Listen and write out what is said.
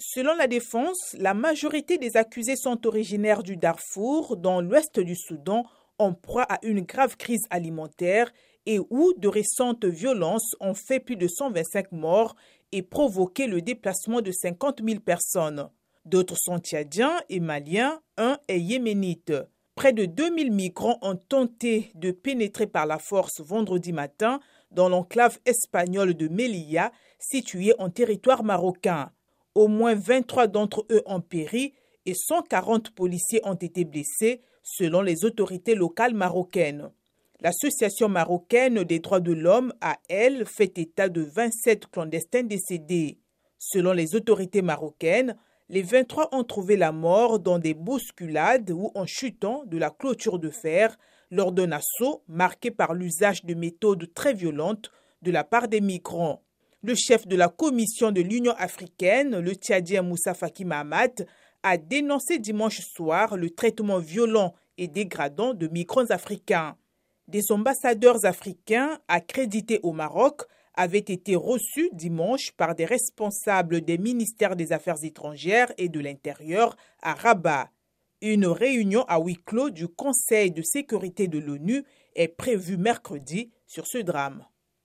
Selon la défense, la majorité des accusés sont originaires du Darfour, dans l'ouest du Soudan, en proie à une grave crise alimentaire et où de récentes violences ont fait plus de 125 morts et provoqué le déplacement de 50 000 personnes. D'autres sont tchadiens et maliens, un est yéménite. Près de 2000 migrants ont tenté de pénétrer par la force vendredi matin dans l'enclave espagnole de Melilla, située en territoire marocain. Au moins 23 d'entre eux ont péri et 140 policiers ont été blessés, selon les autorités locales marocaines. L'Association marocaine des droits de l'homme a, elle, fait état de 27 clandestins décédés. Selon les autorités marocaines, les 23 ont trouvé la mort dans des bousculades ou en chutant de la clôture de fer lors d'un assaut marqué par l'usage de méthodes très violentes de la part des migrants. Le chef de la commission de l'Union africaine, le Tchadien Moussa Faki Mahamat, a dénoncé dimanche soir le traitement violent et dégradant de migrants africains. Des ambassadeurs africains accrédités au Maroc avaient été reçus dimanche par des responsables des ministères des Affaires étrangères et de l'Intérieur à Rabat. Une réunion à huis clos du Conseil de sécurité de l'ONU est prévue mercredi sur ce drame.